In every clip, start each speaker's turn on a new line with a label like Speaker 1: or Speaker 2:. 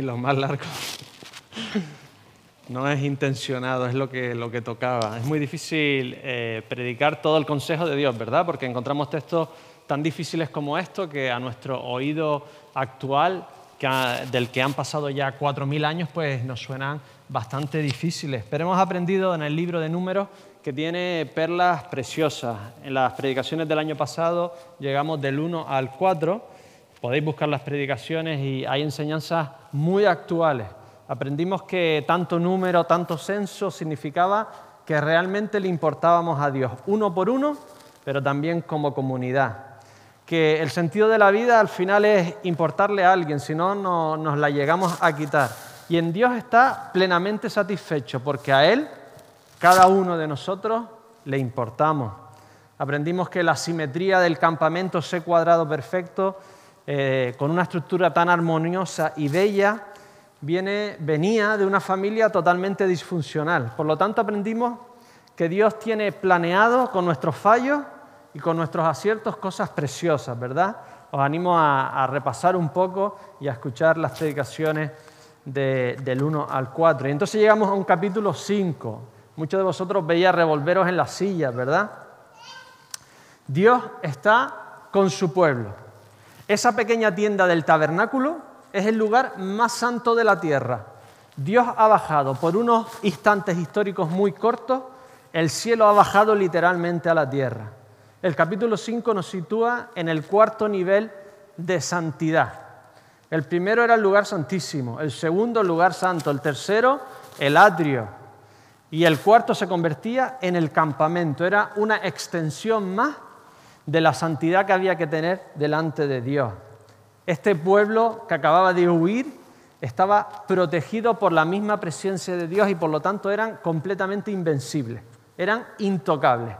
Speaker 1: y lo más largo. No es intencionado, es lo que, lo que tocaba. Es muy difícil eh, predicar todo el consejo de Dios, ¿verdad? Porque encontramos textos tan difíciles como esto que a nuestro oído actual, del que han pasado ya cuatro mil años, pues nos suenan bastante difíciles. Pero hemos aprendido en el libro de números que tiene perlas preciosas. En las predicaciones del año pasado llegamos del 1 al 4. Podéis buscar las predicaciones y hay enseñanzas muy actuales aprendimos que tanto número, tanto censo significaba que realmente le importábamos a Dios, uno por uno, pero también como comunidad. Que el sentido de la vida al final es importarle a alguien, si no, no nos la llegamos a quitar. Y en Dios está plenamente satisfecho, porque a Él, cada uno de nosotros, le importamos. Aprendimos que la simetría del campamento C cuadrado perfecto, eh, con una estructura tan armoniosa y bella, viene, venía de una familia totalmente disfuncional. Por lo tanto, aprendimos que Dios tiene planeado con nuestros fallos y con nuestros aciertos cosas preciosas, ¿verdad? Os animo a, repasar un poco y a escuchar las predicaciones del 1 al 4. Y entonces llegamos a un capítulo 5. Muchos de vosotros veían revolveros en las sillas, ¿verdad? Dios está con su pueblo. Esa pequeña tienda del tabernáculo es el lugar más santo de la tierra. Dios ha bajado por unos instantes históricos muy cortos, el cielo ha bajado literalmente a la tierra. El capítulo 5 nos sitúa en el cuarto nivel de santidad. El primero era el lugar santísimo, el segundo el lugar santo, el tercero el atrio y el cuarto se convertía en el campamento. Era una extensión más de la santidad que había que tener delante de Dios. Este pueblo que acababa de huir estaba protegido por la misma presencia de Dios y por lo tanto eran completamente invencibles, eran intocables.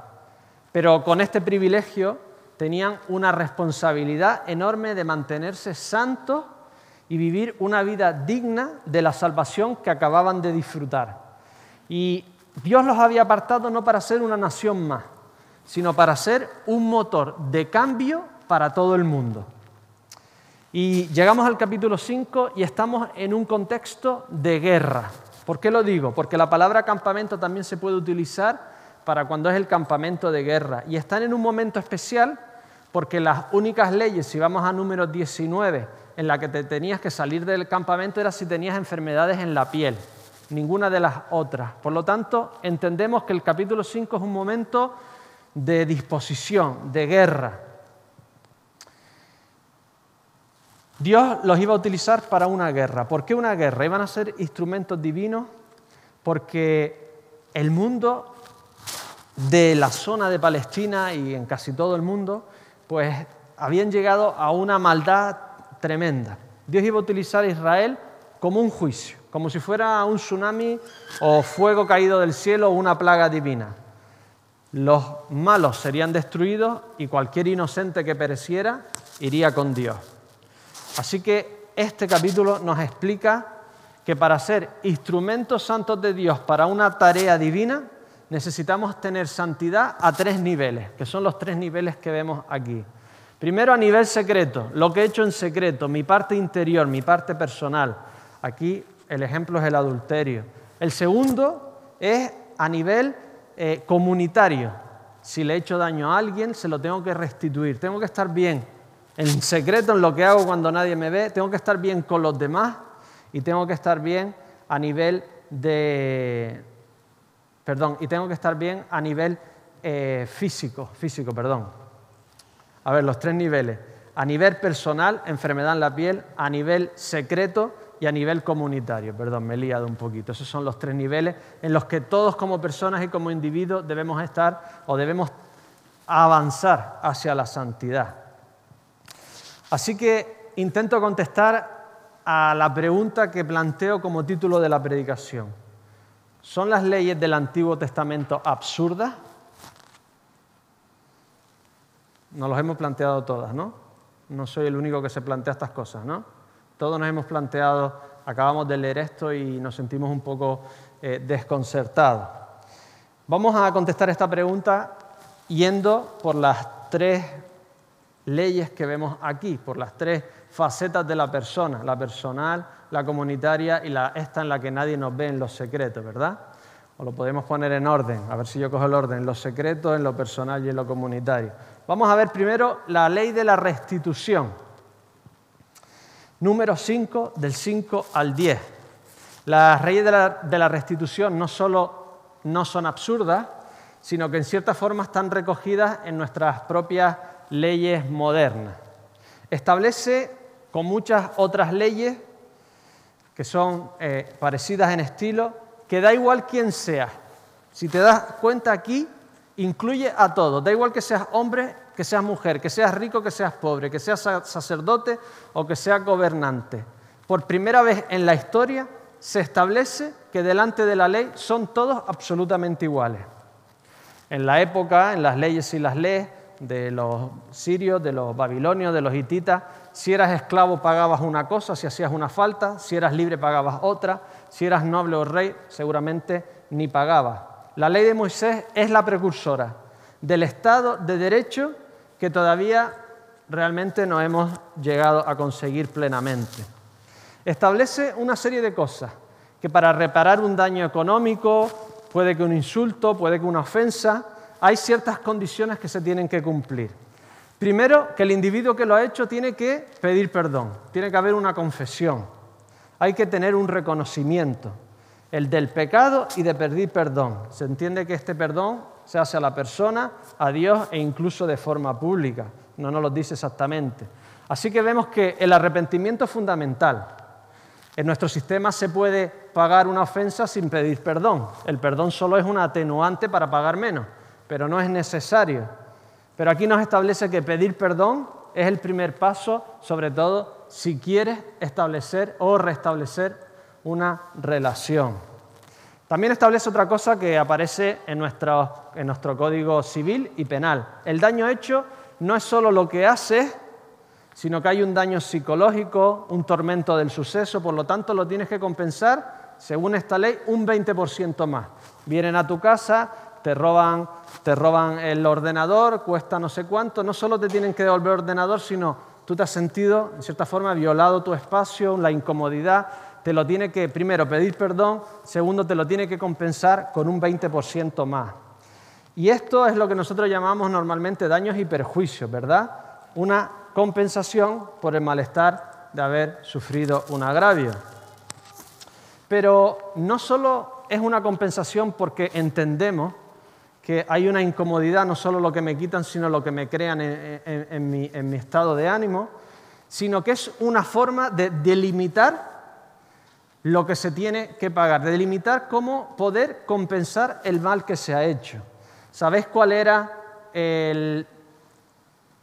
Speaker 1: Pero con este privilegio tenían una responsabilidad enorme de mantenerse santos y vivir una vida digna de la salvación que acababan de disfrutar. Y Dios los había apartado no para ser una nación más, sino para ser un motor de cambio para todo el mundo. Y llegamos al capítulo 5 y estamos en un contexto de guerra. ¿Por qué lo digo? Porque la palabra campamento también se puede utilizar para cuando es el campamento de guerra. Y están en un momento especial porque las únicas leyes, si vamos a número 19, en la que te tenías que salir del campamento era si tenías enfermedades en la piel, ninguna de las otras. Por lo tanto, entendemos que el capítulo 5 es un momento de disposición, de guerra. Dios los iba a utilizar para una guerra. ¿Por qué una guerra? Iban a ser instrumentos divinos porque el mundo de la zona de Palestina y en casi todo el mundo, pues habían llegado a una maldad tremenda. Dios iba a utilizar a Israel como un juicio, como si fuera un tsunami o fuego caído del cielo o una plaga divina. Los malos serían destruidos y cualquier inocente que pereciera iría con Dios. Así que este capítulo nos explica que para ser instrumentos santos de Dios para una tarea divina, necesitamos tener santidad a tres niveles, que son los tres niveles que vemos aquí. Primero a nivel secreto, lo que he hecho en secreto, mi parte interior, mi parte personal. Aquí el ejemplo es el adulterio. El segundo es a nivel eh, comunitario. Si le he hecho daño a alguien, se lo tengo que restituir. Tengo que estar bien en secreto en lo que hago cuando nadie me ve, tengo que estar bien con los demás y tengo que estar bien a nivel de... Perdón, y tengo que estar bien a nivel eh, físico, físico, perdón. A ver, los tres niveles. A nivel personal, enfermedad en la piel, a nivel secreto y a nivel comunitario. Perdón, me he liado un poquito. Esos son los tres niveles en los que todos como personas y como individuos debemos estar o debemos avanzar hacia la santidad. Así que intento contestar a la pregunta que planteo como título de la predicación. ¿Son las leyes del Antiguo Testamento absurdas? Nos los hemos planteado todas, ¿no? No soy el único que se plantea estas cosas, ¿no? Todos nos hemos planteado, acabamos de leer esto y nos sentimos un poco eh, desconcertados. Vamos a contestar esta pregunta yendo por las tres leyes que vemos aquí, por las tres facetas de la persona, la personal, la comunitaria y la, esta en la que nadie nos ve en los secretos, ¿verdad? O lo podemos poner en orden, a ver si yo cojo el orden, en lo secreto, en lo personal y en lo comunitario. Vamos a ver primero la ley de la restitución. Número 5, del 5 al 10. Las leyes de la, restitución no solo no son absurdas, sino que en cierta forma están recogidas en nuestras propias leyes modernas. Establece, con muchas otras leyes que son eh, parecidas en estilo, que da igual quién sea. Si te das cuenta aquí, incluye a todos. Da igual que seas hombre, que seas mujer, que seas rico, que seas pobre, que seas sacerdote o que seas gobernante. Por primera vez en la historia se establece que delante de la ley son todos absolutamente iguales. En la época, en las leyes y las leyes de los sirios, de los babilonios, de los hititas, si eras esclavo pagabas una cosa, si hacías una falta, si eras libre pagabas otra, si eras noble o rey seguramente ni pagabas. La ley de Moisés es la precursora del Estado de Derecho que todavía realmente no hemos llegado a conseguir plenamente. Establece una serie de cosas que para reparar un daño económico, puede que un insulto, puede que una ofensa, hay ciertas condiciones que se tienen que cumplir. Primero, que el individuo que lo ha hecho tiene que pedir perdón, tiene que haber una confesión, hay que tener un reconocimiento, el del pecado y de pedir perdón. Se entiende que este perdón se hace a la persona, a Dios e incluso de forma pública, no nos lo dice exactamente. Así que vemos que el arrepentimiento es fundamental. En nuestro sistema se puede pagar una ofensa sin pedir perdón. El perdón solo es un atenuante para pagar menos, pero no es necesario. Pero aquí nos establece que pedir perdón es el primer paso, sobre todo si quieres establecer o restablecer una relación. También establece otra cosa que aparece en nuestro, en nuestro código civil y penal. El daño hecho no es solo lo que haces, sino que hay un daño psicológico, un tormento del suceso, por lo tanto lo tienes que compensar, según esta ley, un 20% más. Vienen a tu casa, te roban, te roban el ordenador, cuesta no sé cuánto, no solo te tienen que devolver el ordenador, sino tú te has sentido, en cierta forma, violado tu espacio, la incomodidad, te lo tiene que, primero, pedir perdón, segundo, te lo tiene que compensar con un 20% más. Y esto es lo que nosotros llamamos normalmente daños y perjuicios, ¿verdad? Una compensación por el malestar de haber sufrido un agravio. Pero no solo es una compensación porque entendemos que hay una incomodidad, no solo lo que me quitan, sino lo que me crean en, en mi estado de ánimo, sino que es una forma de delimitar lo que se tiene que pagar, de delimitar cómo poder compensar el mal que se ha hecho. ¿Sabéis cuál era el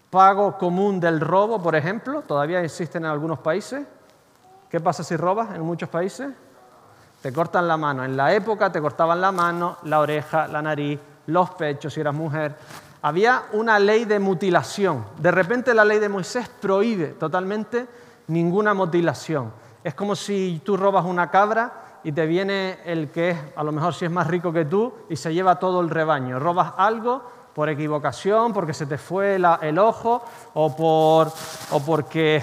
Speaker 1: pago común del robo, por ejemplo? Todavía existen en algunos países. ¿Qué pasa si robas en muchos países? Te cortan la mano. En la época te cortaban la mano, la oreja, la nariz, los pechos si eras mujer. Había una ley de mutilación. De repente la ley de Moisés prohíbe totalmente ninguna mutilación. Es como si tú robas una cabra y te viene el que es, a lo mejor si es más rico que tú, y se lleva todo el rebaño. Robas algo por equivocación, porque se te fue el ojo, o, por, o porque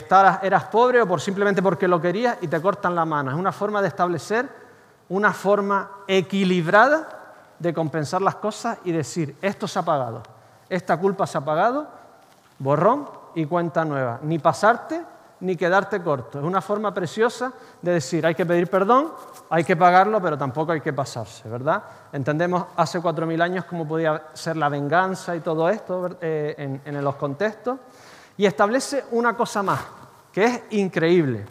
Speaker 1: eras pobre, o por simplemente porque lo querías y te cortan la mano. Es una forma de establecer una forma equilibrada de compensar las cosas y decir, esto se ha pagado, esta culpa se ha pagado, borrón y cuenta nueva. Ni pasarte ni quedarte corto. Es una forma preciosa de decir, hay que pedir perdón, hay que pagarlo, pero tampoco hay que pasarse, ¿verdad? Entendemos hace cuatro mil años cómo podía ser la venganza y todo esto eh, en, en los contextos. Y establece una cosa más, que es increíble.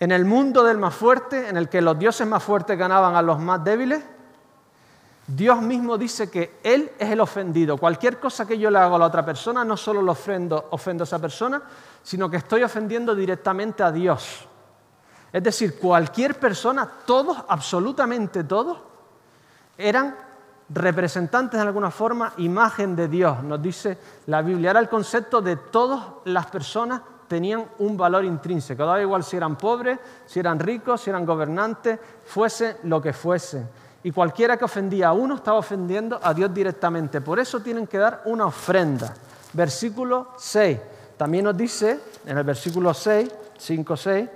Speaker 1: En el mundo del más fuerte, en el que los dioses más fuertes ganaban a los más débiles, Dios mismo dice que Él es el ofendido. Cualquier cosa que yo le hago a la otra persona, no solo lo ofendo, ofendo a esa persona, sino que estoy ofendiendo directamente a Dios. Es decir, cualquier persona, todos, absolutamente todos, eran representantes de alguna forma, imagen de Dios, nos dice la Biblia. Era el concepto de todas las personas tenían un valor intrínseco. Daba igual si eran pobres, si eran ricos, si eran gobernantes, fuese lo que fuese. Y cualquiera que ofendía a uno estaba ofendiendo a Dios directamente. Por eso tienen que dar una ofrenda. Versículo 6. También nos dice en el versículo 6, 5, 6,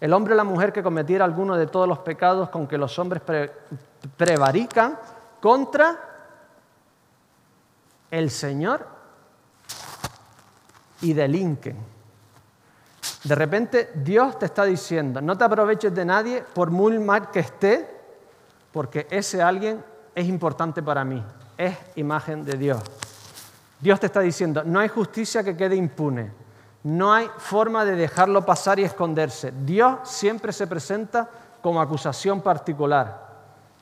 Speaker 1: El hombre o la mujer que cometiera alguno de todos los pecados con que los hombres prevarican contra el Señor y delinquen. De repente Dios te está diciendo, no te aproveches de nadie por muy mal que esté, porque ese alguien es importante para mí, es imagen de Dios. Dios te está diciendo, no hay justicia que quede impune, no hay forma de dejarlo pasar y esconderse. Dios siempre se presenta como acusación particular.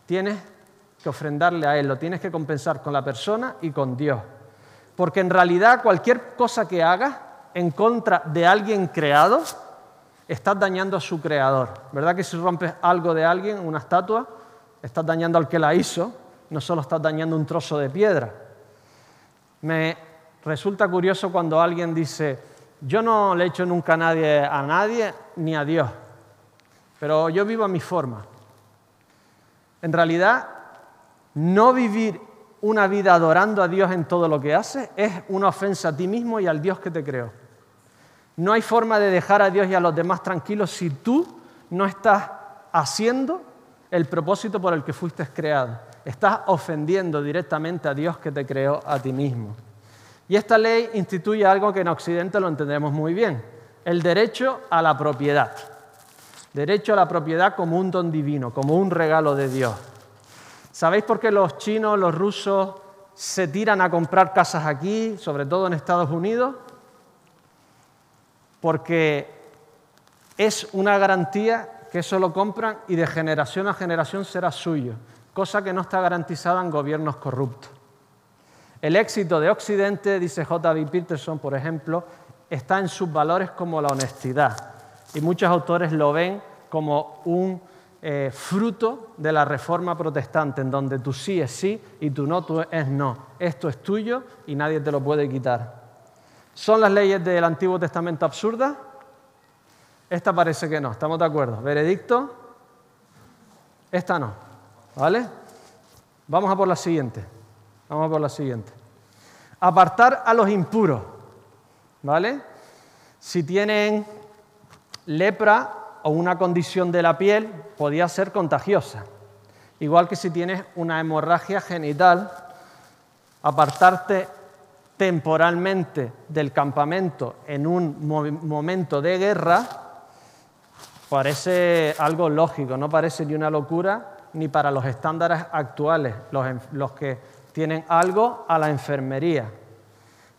Speaker 1: Tienes que ofrendarle a Él, lo tienes que compensar con la persona y con Dios. Porque en realidad cualquier cosa que hagas en contra de alguien creado, estás dañando a su creador. ¿Verdad que si rompes algo de alguien, una estatua, estás dañando al que la hizo, no solo estás dañando un trozo de piedra? Me resulta curioso cuando alguien dice, yo no le echo nunca a nadie, a nadie ni a Dios, pero yo vivo a mi forma. En realidad, no vivir una vida adorando a Dios en todo lo que hace es una ofensa a ti mismo y al Dios que te creó. No hay forma de dejar a Dios y a los demás tranquilos si tú no estás haciendo el propósito por el que fuiste creado. Estás ofendiendo directamente a Dios que te creó a ti mismo. Y esta ley instituye algo que en Occidente lo entendemos muy bien, el derecho a la propiedad. Derecho a la propiedad como un don divino, como un regalo de Dios. ¿Sabéis por qué los chinos, los rusos se tiran a comprar casas aquí, sobre todo en Estados Unidos? Porque es una garantía que eso lo compran y de generación a generación será suyo, cosa que no está garantizada en gobiernos corruptos. El éxito de Occidente, dice J.B. Peterson, por ejemplo, está en sus valores como la honestidad. Y muchos autores lo ven como un eh, fruto de la reforma protestante, en donde tú sí es sí y tú no es no. Esto es tuyo y nadie te lo puede quitar. ¿Son las leyes del Antiguo Testamento absurdas? Esta parece que no, estamos de acuerdo. ¿Veredicto? Esta no. ¿Vale? Vamos a por la siguiente. Vamos a por la siguiente. Apartar a los impuros. ¿Vale? Si tienen lepra o una condición de la piel, podía ser contagiosa. Igual que si tienes una hemorragia genital, apartarte temporalmente del campamento en un momento de guerra parece algo lógico, no parece ni una locura ni para los estándares actuales, los, los que tienen algo a la enfermería.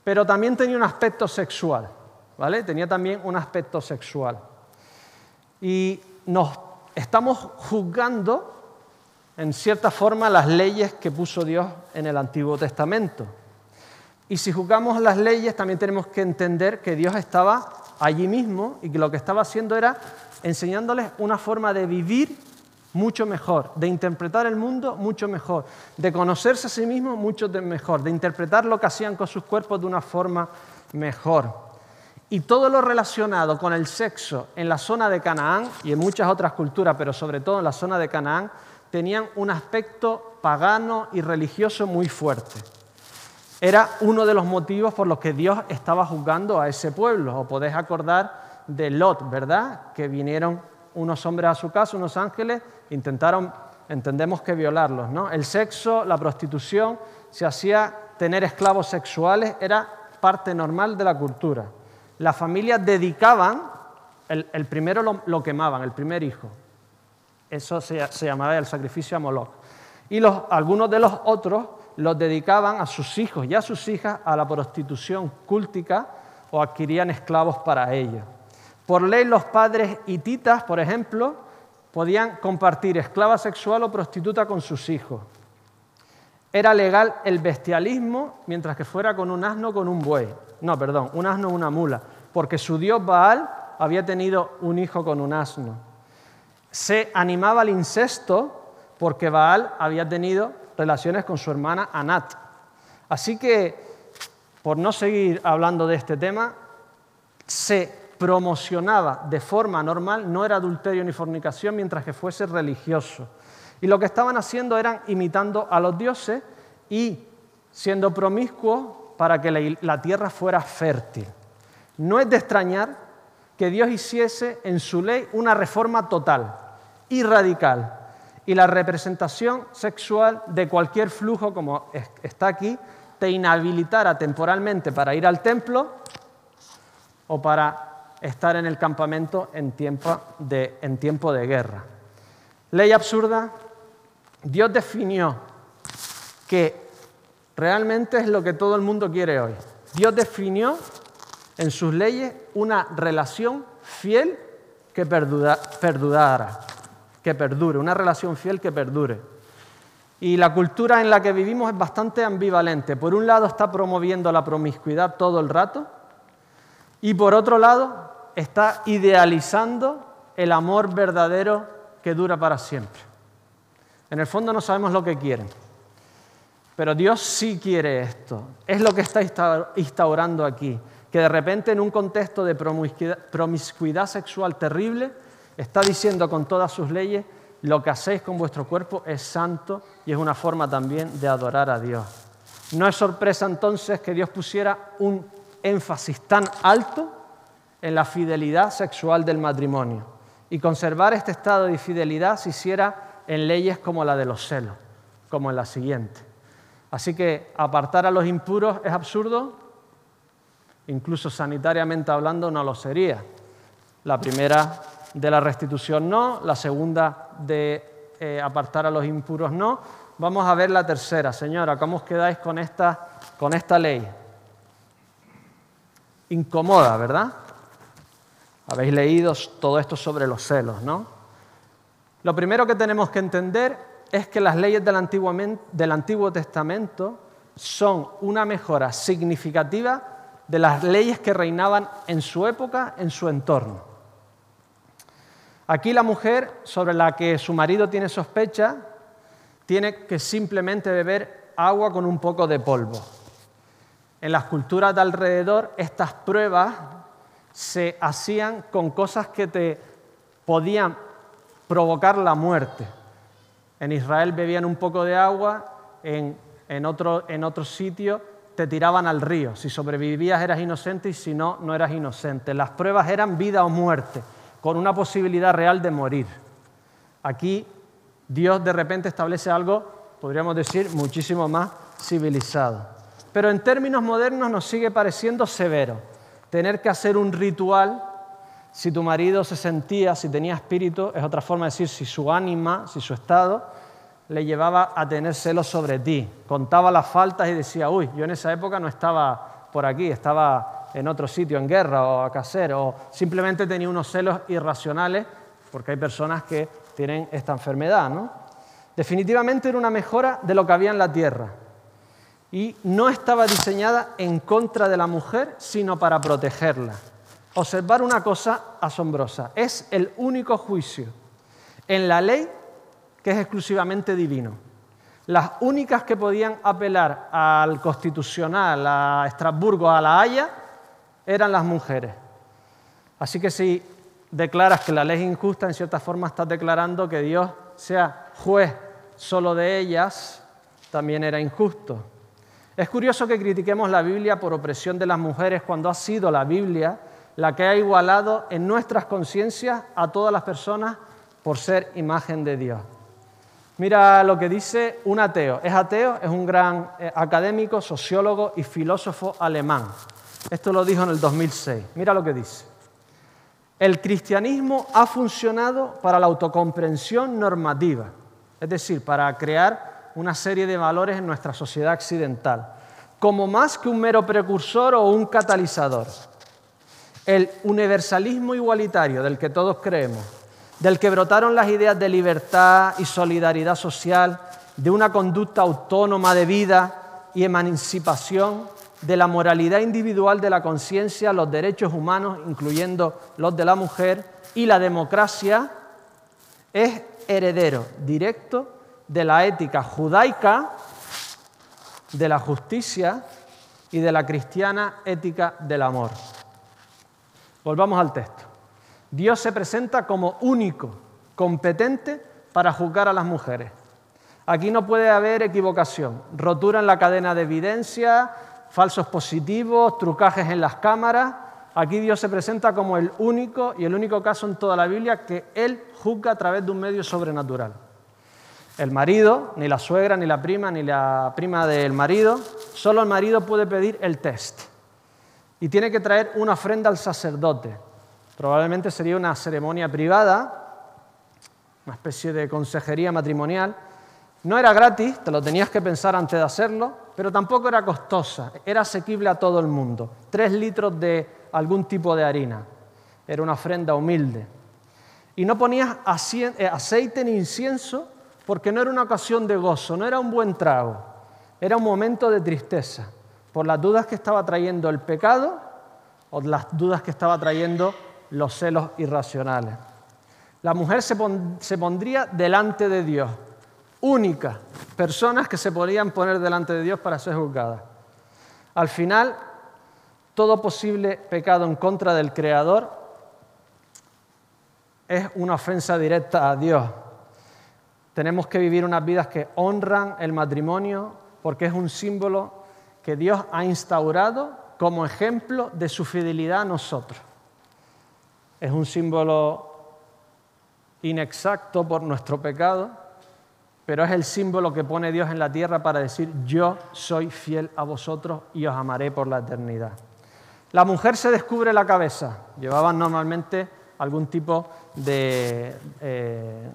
Speaker 1: Pero también tenía un aspecto sexual, ¿vale? Tenía también un aspecto sexual. Y nos estamos juzgando, en cierta forma, las leyes que puso Dios en el Antiguo Testamento. Y si juzgamos las leyes, también tenemos que entender que Dios estaba allí mismo y que lo que estaba haciendo era enseñándoles una forma de vivir mucho mejor, de interpretar el mundo mucho mejor, de conocerse a sí mismo mucho mejor, de interpretar lo que hacían con sus cuerpos de una forma mejor. Y todo lo relacionado con el sexo en la zona de Canaán y en muchas otras culturas, pero sobre todo en la zona de Canaán, tenían un aspecto pagano y religioso muy fuerte. Era uno de los motivos por los que Dios estaba juzgando a ese pueblo. Os podéis acordar de Lot, ¿verdad? Que vinieron unos hombres a su casa, unos ángeles, intentaron, entendemos que violarlos. ¿no? El sexo, la prostitución, se hacía tener esclavos sexuales, era parte normal de la cultura. Las familias dedicaban, el, primero lo, quemaban, el primer hijo. Eso se, llamaba el sacrificio a Moloch. Y algunos de los otros los dedicaban a sus hijos y a sus hijas a la prostitución cúltica o adquirían esclavos para ellos. Por ley, los padres hititas, por ejemplo, podían compartir esclava sexual o prostituta con sus hijos. Era legal el bestialismo mientras que fuera con un asno con un buey. No, perdón, un asno una mula, porque su dios Baal había tenido un hijo con un asno. Se animaba al incesto porque Baal había tenido relaciones con su hermana Anat. Así que, por no seguir hablando de este tema, se promocionaba de forma normal no era adulterio ni fornicación mientras que fuese religioso. Y lo que estaban haciendo eran imitando a los dioses y siendo promiscuos para que la tierra fuera fértil. No es de extrañar que Dios hiciese en su ley una reforma total y radical. Y la representación sexual de cualquier flujo, como está aquí, te inhabilitara temporalmente para ir al templo o para estar en el campamento en tiempo de, en tiempo de guerra. Ley absurda, Dios definió que realmente es lo que todo el mundo quiere hoy. Dios definió en sus leyes una relación fiel que perdurara, que perdure, una relación fiel que perdure. Y la cultura en la que vivimos es bastante ambivalente. Por un lado está promoviendo la promiscuidad todo el rato y por otro lado está idealizando el amor verdadero que dura para siempre. En el fondo no sabemos lo que quieren, pero Dios sí quiere esto. Es lo que está instaurando aquí, que de repente en un contexto de promiscuidad sexual terrible está diciendo con todas sus leyes, lo que hacéis con vuestro cuerpo es santo y es una forma también de adorar a Dios. No es sorpresa entonces que Dios pusiera un énfasis tan alto en la fidelidad sexual del matrimonio y conservar este estado de fidelidad se hiciera en leyes como la de los celos, como en la siguiente. Así que apartar a los impuros es absurdo, incluso sanitariamente hablando no lo sería. La primera de la restitución no, la segunda de eh, apartar a los impuros no. Vamos a ver la tercera. Señora, ¿cómo os quedáis con esta, con esta ley? Incomoda, ¿verdad? Habéis leído todo esto sobre los celos, ¿no? Lo primero que tenemos que entender es que las leyes del Antiguo, del Antiguo Testamento son una mejora significativa de las leyes que reinaban en su época, en su entorno. Aquí la mujer sobre la que su marido tiene sospecha tiene que simplemente beber agua con un poco de polvo. En las culturas de alrededor estas pruebas se hacían con cosas que te podían provocar la muerte. En Israel bebían un poco de agua, en, en, otro, en otro sitio te tiraban al río. Si sobrevivías eras inocente y si no, no eras inocente. Las pruebas eran vida o muerte con una posibilidad real de morir. Aquí Dios de repente establece algo, podríamos decir, muchísimo más civilizado. Pero en términos modernos nos sigue pareciendo severo tener que hacer un ritual si tu marido se sentía, si tenía espíritu, es otra forma de decir si su ánima, si su estado le llevaba a tener celos sobre ti. Contaba las faltas y decía, uy, yo en esa época no estaba por aquí, estaba en otro sitio, en guerra o a caser, o simplemente tenía unos celos irracionales, porque hay personas que tienen esta enfermedad. ¿no? Definitivamente era una mejora de lo que había en la tierra. Y no estaba diseñada en contra de la mujer, sino para protegerla. Observar una cosa asombrosa. Es el único juicio en la ley que es exclusivamente divino. Las únicas que podían apelar al constitucional, a Estrasburgo, a La Haya, eran las mujeres. Así que si declaras que la ley es injusta, en cierta forma estás declarando que Dios sea juez solo de ellas, también era injusto. Es curioso que critiquemos la Biblia por opresión de las mujeres cuando ha sido la Biblia la que ha igualado en nuestras conciencias a todas las personas por ser imagen de Dios. Mira lo que dice un ateo. Es ateo, es un gran eh, académico, sociólogo y filósofo alemán. Esto lo dijo en el 2006. Mira lo que dice. El cristianismo ha funcionado para la autocomprensión normativa, es decir, para crear una serie de valores en nuestra sociedad occidental, como más que un mero precursor o un catalizador. El universalismo igualitario del que todos creemos, del que brotaron las ideas de libertad y solidaridad social, de una conducta autónoma de vida y emancipación, de la moralidad individual de la conciencia, los derechos humanos, incluyendo los de la mujer, y la democracia, es heredero directo de la ética judaica, de la justicia y de la cristiana ética del amor. Volvamos al texto. Dios se presenta como único, competente para juzgar a las mujeres. Aquí no puede haber equivocación, rotura en la cadena de evidencia, falsos positivos, trucajes en las cámaras. aquí Dios se presenta como el único y el único caso en toda la Biblia que Él juzga a través de un medio sobrenatural. El marido, ni la suegra, ni la prima, ni la prima del marido, solo el marido puede pedir el test. Y tiene que traer una ofrenda al sacerdote. Probablemente sería una ceremonia privada, una especie de consejería matrimonial. No era gratis, te lo tenías que pensar antes de hacerlo, pero tampoco era costosa, era asequible a todo el mundo. Tres litros de algún tipo de harina. Era una ofrenda humilde. Y no ponías eh, aceite ni incienso porque no era una ocasión de gozo, no era un buen trago, era un momento de tristeza por las dudas que estaba trayendo el pecado o las dudas que estaba trayendo los celos irracionales. La mujer se, pondría delante de Dios, única, personas que se podían poner delante de Dios para ser juzgadas. Al final, todo posible pecado en contra del Creador es una ofensa directa a Dios. Tenemos que vivir unas vidas que honran el matrimonio porque es un símbolo que Dios ha instaurado como ejemplo de su fidelidad a nosotros. Es un símbolo inexacto por nuestro pecado, pero es el símbolo que pone Dios en la tierra para decir, yo soy fiel a vosotros y os amaré por la eternidad. La mujer se descubre la cabeza. Llevaban normalmente algún tipo de eh,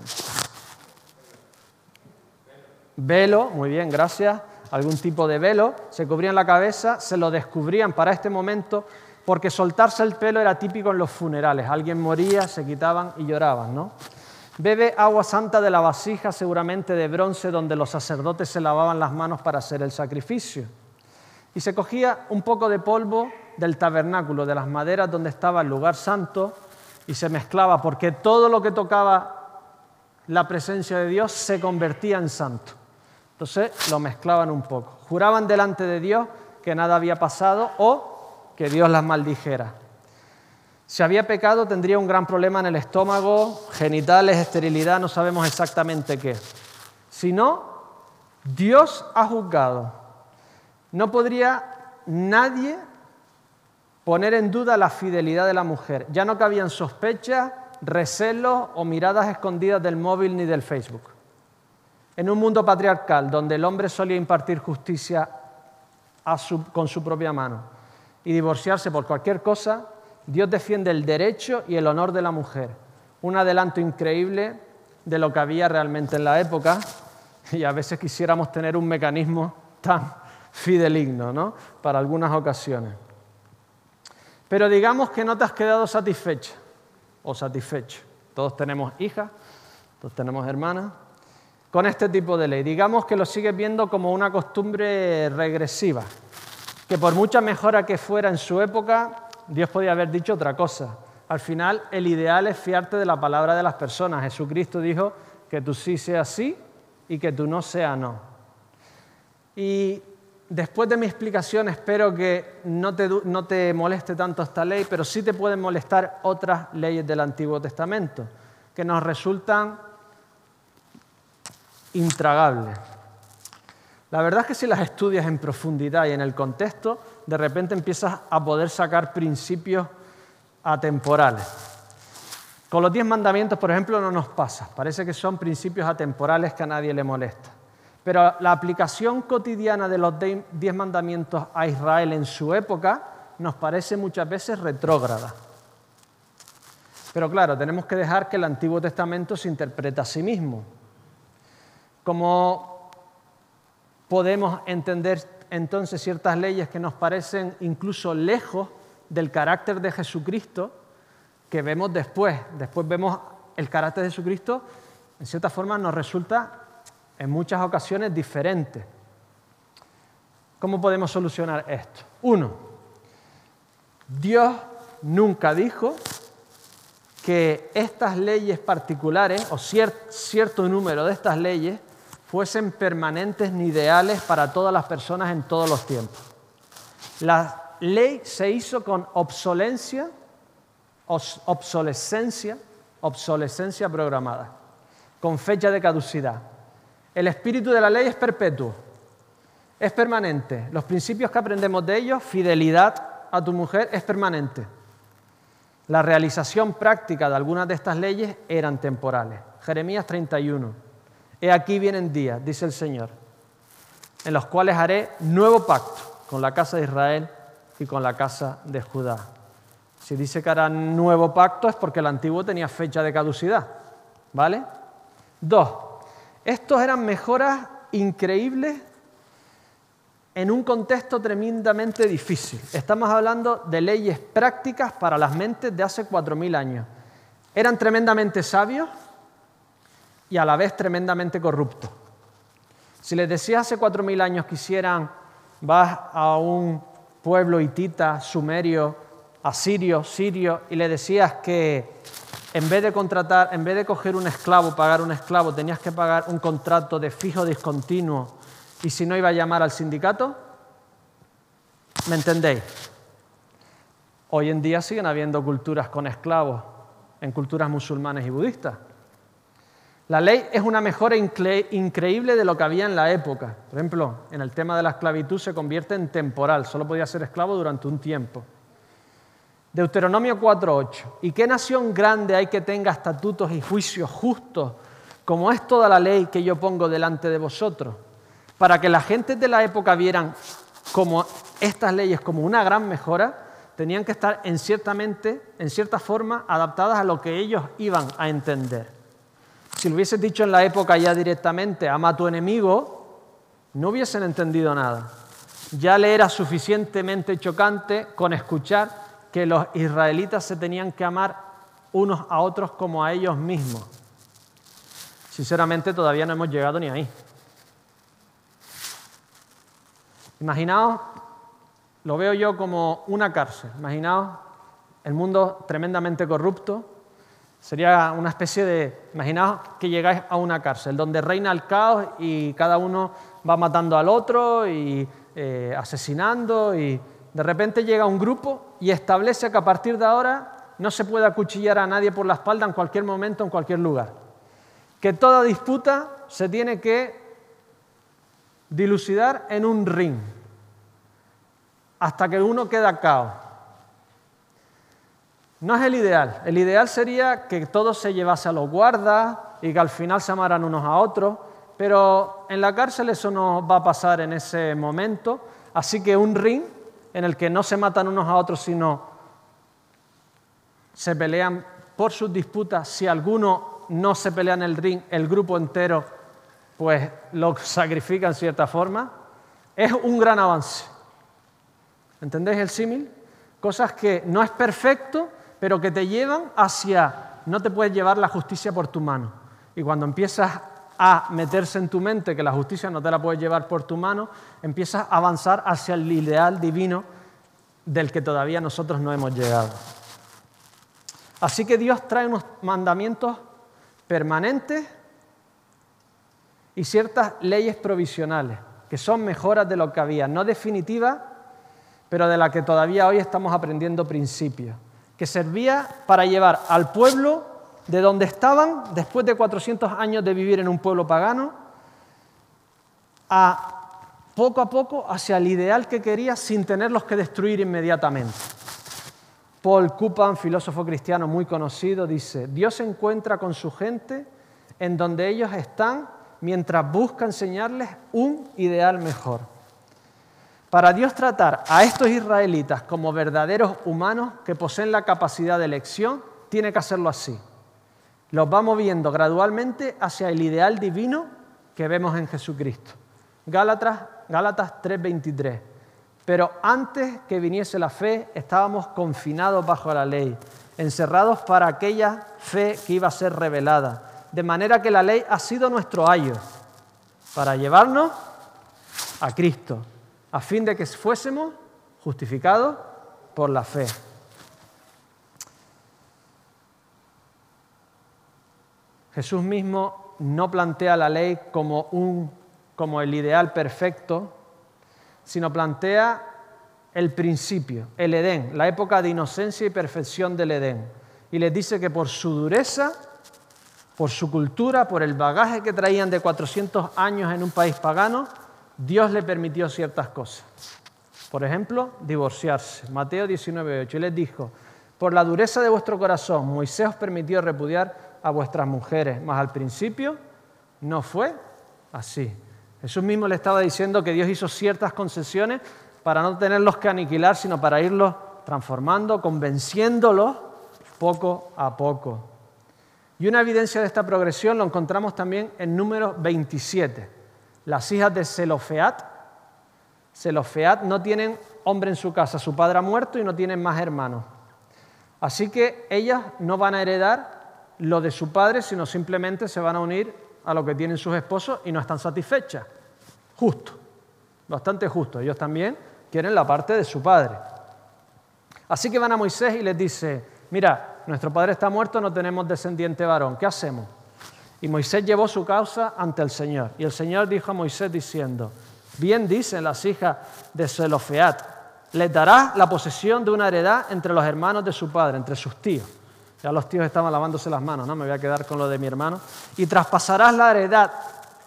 Speaker 1: velo, muy bien, gracias, algún tipo de velo, se cubrían la cabeza, se lo descubrían para este momento, porque soltarse el pelo era típico en los funerales. Alguien moría, se quitaban y lloraban, ¿no? Bebe agua santa de la vasija, seguramente de bronce, donde los sacerdotes se lavaban las manos para hacer el sacrificio. Y se cogía un poco de polvo del tabernáculo, de las maderas donde estaba el lugar santo, y se mezclaba, porque todo lo que tocaba la presencia de Dios se convertía en santo. Entonces lo mezclaban un poco. Juraban delante de Dios que nada había pasado o que Dios las maldijera. Si había pecado tendría un gran problema en el estómago, genitales, esterilidad, no sabemos exactamente qué. Si no, Dios ha juzgado. No podría nadie poner en duda la fidelidad de la mujer. Ya no cabían sospechas, recelos o miradas escondidas del móvil ni del Facebook. En un mundo patriarcal donde el hombre solía impartir justicia con su propia mano y divorciarse por cualquier cosa, Dios defiende el derecho y el honor de la mujer. Un adelanto increíble de lo que había realmente en la época y a veces quisiéramos tener un mecanismo tan fideligno ¿no? para algunas ocasiones. Pero digamos que no te has quedado satisfecha o satisfecho. Todos tenemos hijas, todos tenemos hermanas. Con este tipo de ley, digamos que lo sigues viendo como una costumbre regresiva, que por mucha mejora que fuera en su época, Dios podía haber dicho otra cosa. Al final, el ideal es fiarte de la palabra de las personas. Jesucristo dijo que tú sí seas sí y que tú no seas no. Y después de mi explicación, espero que no te, no te moleste tanto esta ley, pero sí te pueden molestar otras leyes del Antiguo Testamento, que nos resultan intragables. La verdad es que si las estudias en profundidad y en el contexto, de repente empiezas a poder sacar principios atemporales. Con los diez mandamientos, por ejemplo, no nos pasa. Parece que son principios atemporales que a nadie le molesta. Pero la aplicación cotidiana de los diez mandamientos a Israel en su época nos parece muchas veces retrógrada. Pero claro, tenemos que dejar que el Antiguo Testamento se interprete a sí mismo. Como podemos entender entonces ciertas leyes que nos parecen incluso lejos del carácter de Jesucristo que vemos después. Después vemos el carácter de Jesucristo, en cierta forma nos resulta en muchas ocasiones diferente. ¿Cómo podemos solucionar esto? Uno, Dios nunca dijo que estas leyes particulares o cierto número de estas leyes fuesen permanentes ni ideales para todas las personas en todos los tiempos. La ley se hizo con obsolencia, obsolescencia, obsolescencia programada, con fecha de caducidad. El espíritu de la ley es perpetuo, es permanente. Los principios que aprendemos de ellos, fidelidad a tu mujer, es permanente. La realización práctica de algunas de estas leyes eran temporales. Jeremías 31. He aquí vienen días, dice el Señor, en los cuales haré nuevo pacto con la casa de Israel y con la casa de Judá. Si dice que hará nuevo pacto es porque el antiguo tenía fecha de caducidad. ¿Vale? Dos, estos eran mejoras increíbles en un contexto tremendamente difícil. Estamos hablando de leyes prácticas para las mentes de hace 4.000 años. Eran tremendamente sabios y a la vez tremendamente corruptos. Si les decía hace 4.000 años que hicieran, vas a un pueblo hitita, sumerio, asirio, sirio, y le decías que en vez de contratar, en vez de coger un esclavo, pagar un esclavo, tenías que pagar un contrato de fijo discontinuo y si no iba a llamar al sindicato, ¿me entendéis? Hoy en día siguen habiendo culturas con esclavos en culturas musulmanes y budistas. La ley es una mejora increíble de lo que había en la época. Por ejemplo, en el tema de la esclavitud se convierte en temporal, solo podía ser esclavo durante un tiempo. Deuteronomio 4.8. ¿Y qué nación grande hay que tenga estatutos y juicios justos, como es toda la ley que yo pongo delante de vosotros? Para que la gente de la época vieran como estas leyes como una gran mejora, tenían que estar en, ciertamente, en cierta forma adaptadas a lo que ellos iban a entender. Si lo hubiese dicho en la época ya directamente, ama a tu enemigo, no hubiesen entendido nada. Ya le era suficientemente chocante con escuchar que los israelitas se tenían que amar unos a otros como a ellos mismos. Sinceramente todavía no hemos llegado ni ahí. Imaginaos, lo veo yo como una cárcel. Imaginaos el mundo tremendamente corrupto, Sería una especie de, imaginaos que llegáis a una cárcel donde reina el caos y cada uno va matando al otro y eh, asesinando y de repente llega un grupo y establece que a partir de ahora no se puede acuchillar a nadie por la espalda en cualquier momento, en cualquier lugar. Que toda disputa se tiene que dilucidar en un ring hasta que uno queda caos. No es el ideal. El ideal sería que todo se llevase a los guardas y que al final se amaran unos a otros, pero en la cárcel eso no va a pasar en ese momento. Así que un ring en el que no se matan unos a otros, sino se pelean por sus disputas. Si alguno no se pelea en el ring, el grupo entero pues lo sacrifica en cierta forma. Es un gran avance. ¿Entendéis el símil? Cosas que no es perfecto, pero que te llevan hacia, no te puedes llevar la justicia por tu mano. Y cuando empiezas a meterse en tu mente que la justicia no te la puedes llevar por tu mano, empiezas a avanzar hacia el ideal divino del que todavía nosotros no hemos llegado. Así que Dios trae unos mandamientos permanentes y ciertas leyes provisionales, que son mejoras de lo que había, no definitivas, pero de las que todavía hoy estamos aprendiendo principios que servía para llevar al pueblo de donde estaban, después de 400 años de vivir en un pueblo pagano, a poco a poco hacia el ideal que quería sin tenerlos que destruir inmediatamente. Paul Kupan, filósofo cristiano muy conocido, dice, Dios se encuentra con su gente en donde ellos están mientras busca enseñarles un ideal mejor. Para Dios tratar a estos israelitas como verdaderos humanos que poseen la capacidad de elección, tiene que hacerlo así. Los va moviendo gradualmente hacia el ideal divino que vemos en Jesucristo. Gálatas, Gálatas 3:23. Pero antes que viniese la fe, estábamos confinados bajo la ley, encerrados para aquella fe que iba a ser revelada. De manera que la ley ha sido nuestro ayo para llevarnos a Cristo a fin de que fuésemos justificados por la fe. Jesús mismo no plantea la ley como, un, como el ideal perfecto, sino plantea el principio, el Edén, la época de inocencia y perfección del Edén. Y les dice que por su dureza, por su cultura, por el bagaje que traían de 400 años en un país pagano, Dios le permitió ciertas cosas. Por ejemplo, divorciarse. Mateo 19:8. Y les dijo, por la dureza de vuestro corazón, Moisés os permitió repudiar a vuestras mujeres, mas al principio no fue así. Jesús mismo le estaba diciendo que Dios hizo ciertas concesiones para no tenerlos que aniquilar, sino para irlos transformando, convenciéndolos poco a poco. Y una evidencia de esta progresión lo encontramos también en número 27. Las hijas de Zelofeat. Zelofeat no tienen hombre en su casa, su padre ha muerto y no tienen más hermanos. Así que ellas no van a heredar lo de su padre, sino simplemente se van a unir a lo que tienen sus esposos y no están satisfechas. Justo, bastante justo. Ellos también quieren la parte de su padre. Así que van a Moisés y les dice, mira, nuestro padre está muerto, no tenemos descendiente varón, ¿qué hacemos? Y Moisés llevó su causa ante el Señor. Y el Señor dijo a Moisés diciendo, bien dicen las hijas de Zelofeat, les dará la posesión de una heredad entre los hermanos de su padre, entre sus tíos. Ya los tíos estaban lavándose las manos, ¿no? Me voy a quedar con lo de mi hermano. Y traspasarás la heredad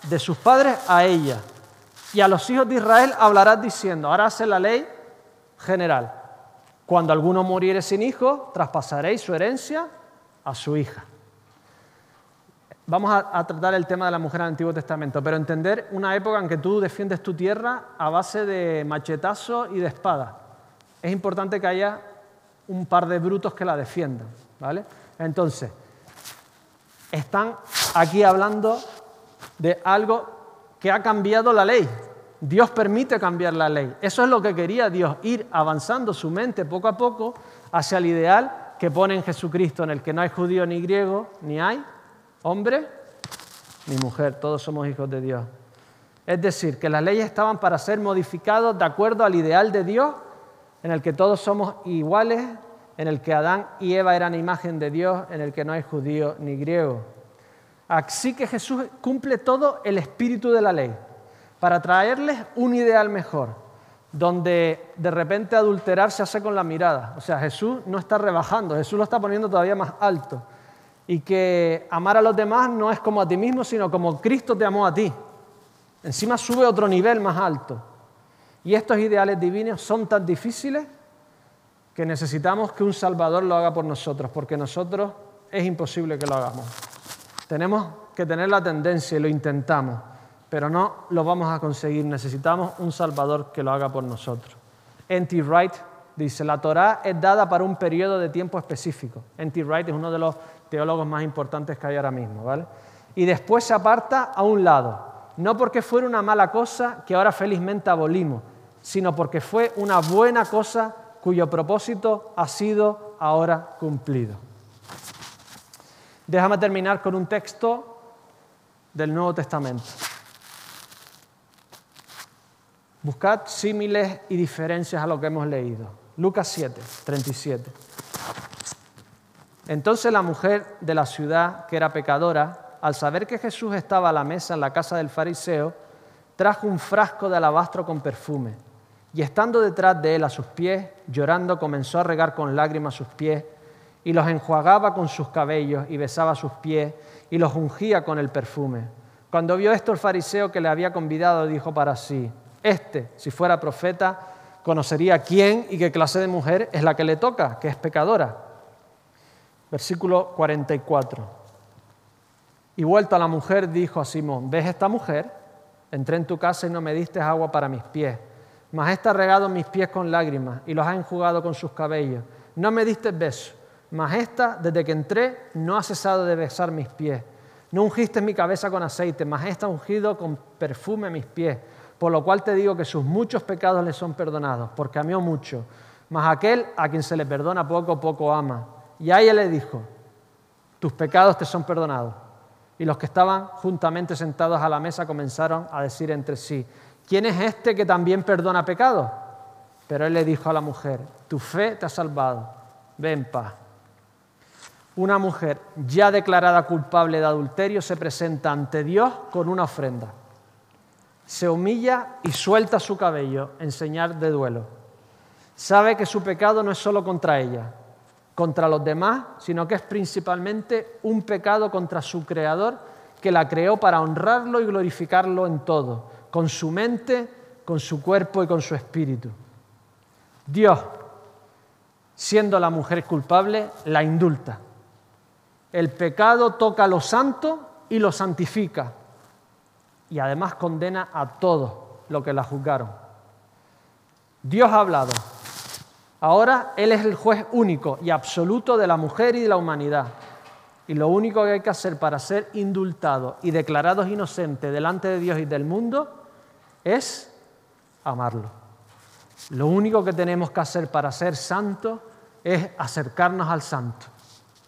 Speaker 1: de sus padres a ella. Y a los hijos de Israel hablarás diciendo, ahora hace la ley general. Cuando alguno muriere sin hijo, traspasaréis su herencia a su hija. Vamos a, tratar el tema de la mujer en el Antiguo Testamento, pero entender una época en que tú defiendes tu tierra a base de machetazo y de espada. Es importante que haya un par de brutos que la defiendan, ¿vale? Entonces, están aquí hablando de algo que ha cambiado la ley. Dios permite cambiar la ley. Eso es lo que quería Dios, ir avanzando su mente poco a poco hacia el ideal que pone en Jesucristo, en el que no hay judío ni griego, ni hay hombre ni mujer, todos somos hijos de Dios. Es decir, que las leyes estaban para ser modificadas de acuerdo al ideal de Dios, en el que todos somos iguales, en el que Adán y Eva eran imagen de Dios, en el que no hay judío ni griego. Así que Jesús cumple todo el espíritu de la ley para traerles un ideal mejor, donde de repente adulterar se hace con la mirada. O sea, Jesús no está rebajando, Jesús lo está poniendo todavía más alto y que amar a los demás no es como a ti mismo, sino como Cristo te amó a ti. Encima sube otro nivel más alto. Y estos ideales divinos son tan difíciles que necesitamos que un Salvador lo haga por nosotros, porque nosotros es imposible que lo hagamos. Tenemos que tener la tendencia y lo intentamos, pero no lo vamos a conseguir. Necesitamos un Salvador que lo haga por nosotros. N.T. Wright dice, la Torá es dada para un periodo de tiempo específico. N.T. Wright es uno de los teólogos más importantes que hay ahora mismo, ¿vale? Y después se aparta a un lado, no porque fuera una mala cosa que ahora felizmente abolimos, sino porque fue una buena cosa cuyo propósito ha sido ahora cumplido. Déjame terminar con un texto del Nuevo Testamento. Buscad símiles y diferencias a lo que hemos leído. Lucas 7, 37. Entonces la mujer de la ciudad, que era pecadora, al saber que Jesús estaba a la mesa en la casa del fariseo, trajo un frasco de alabastro con perfume, y estando detrás de él a sus pies, llorando, comenzó a regar con lágrimas sus pies, y los enjuagaba con sus cabellos, y besaba sus pies, y los ungía con el perfume. Cuando vio esto el fariseo que le había convidado, dijo para sí, este, si fuera profeta, conocería quién y qué clase de mujer es la que le toca, que es pecadora Versículo 44. Y vuelta la mujer dijo a Simón, ¿ves esta mujer? Entré en tu casa y no me diste agua para mis pies, mas esta ha regado mis pies con lágrimas y los ha enjugado con sus cabellos. No me diste beso, mas esta, desde que entré, no ha cesado de besar mis pies. No ungiste mi cabeza con aceite, mas esta ha ungido con perfume mis pies. Por lo cual te digo que sus muchos pecados le son perdonados, porque amó mucho. Mas aquel a quien se le perdona poco, poco ama. Y a ella le dijo, tus pecados te son perdonados. Y los que estaban juntamente sentados a la mesa comenzaron a decir entre sí, ¿quién es este que también perdona pecados? Pero él le dijo a la mujer, tu fe te ha salvado, ve en paz. Una mujer ya declarada culpable de adulterio se presenta ante Dios con una ofrenda. Se humilla y suelta su cabello en señal de duelo. Sabe que su pecado no es solo contra ella, contra los demás, sino que es principalmente un pecado contra su Creador que la creó para honrarlo y glorificarlo en todo, con su mente, con su cuerpo y con su espíritu. Dios, siendo la mujer culpable, la indulta. El pecado toca lo santo y lo santifica. Y además condena a todos los que la juzgaron. Dios ha hablado. Ahora Él es el juez único y absoluto de la mujer y de la humanidad. Y lo único que hay que hacer para ser indultados y declarados inocentes delante de Dios y del mundo es amarlo. Lo único que tenemos que hacer para ser santos es acercarnos al santo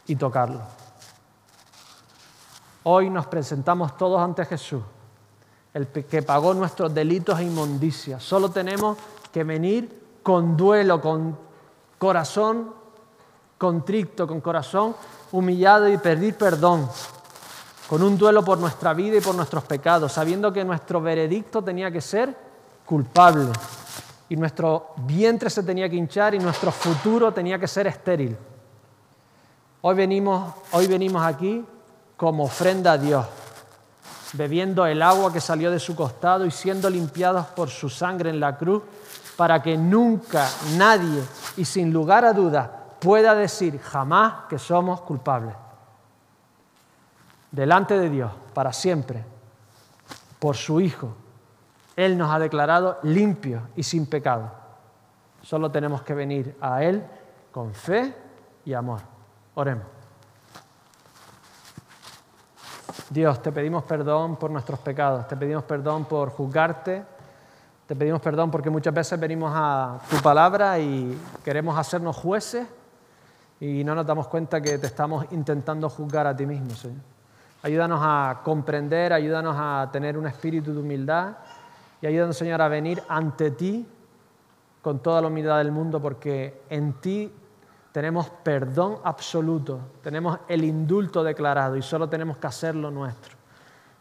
Speaker 1: y tocarlo. Hoy nos presentamos todos ante Jesús, el que pagó nuestros delitos e inmundicias. Solo tenemos que venir con duelo, con corazón contrito, con corazón humillado y pedir perdón, con un duelo por nuestra vida y por nuestros pecados, sabiendo que nuestro veredicto tenía que ser culpable y nuestro vientre se tenía que hinchar y nuestro futuro tenía que ser estéril. Hoy venimos, hoy venimos aquí como ofrenda a Dios, bebiendo el agua que salió de su costado y siendo limpiados por su sangre en la cruz, para que nunca nadie y sin lugar a dudas pueda decir jamás que somos culpables. Delante de Dios, para siempre, por su Hijo, Él nos ha declarado limpios y sin pecado. Solo tenemos que venir a Él con fe y amor. Oremos. Dios, te pedimos perdón por nuestros pecados, te pedimos perdón por juzgarte, te pedimos perdón porque muchas veces venimos a tu palabra y queremos hacernos jueces y no nos damos cuenta que te estamos intentando juzgar a ti mismo, Señor. Ayúdanos a comprender, ayúdanos a tener un espíritu de humildad y ayúdanos, Señor, a venir ante ti con toda la humildad del mundo porque en ti tenemos perdón absoluto, tenemos el indulto declarado y solo tenemos que hacerlo nuestro.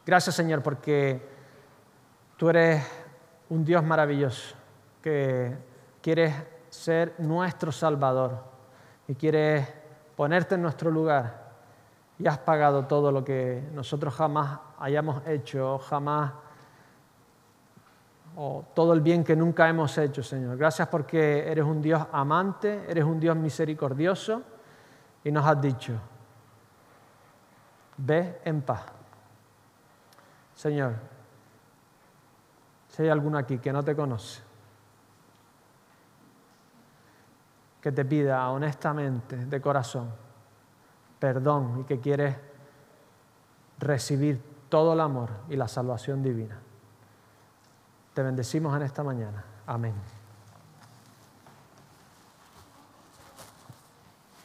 Speaker 1: Gracias, Señor, porque tú eres un Dios maravilloso que quieres ser nuestro Salvador y quieres ponerte en nuestro lugar y has pagado todo lo que nosotros jamás hayamos hecho, jamás, o todo el bien que nunca hemos hecho, Señor. Gracias porque eres un Dios amante, eres un Dios misericordioso y nos has dicho, ve en paz. Señor, si hay alguno aquí que no te conoce, que te pida honestamente, de corazón, perdón y que quieres recibir todo el amor y la salvación divina. Te bendecimos en esta mañana. Amén.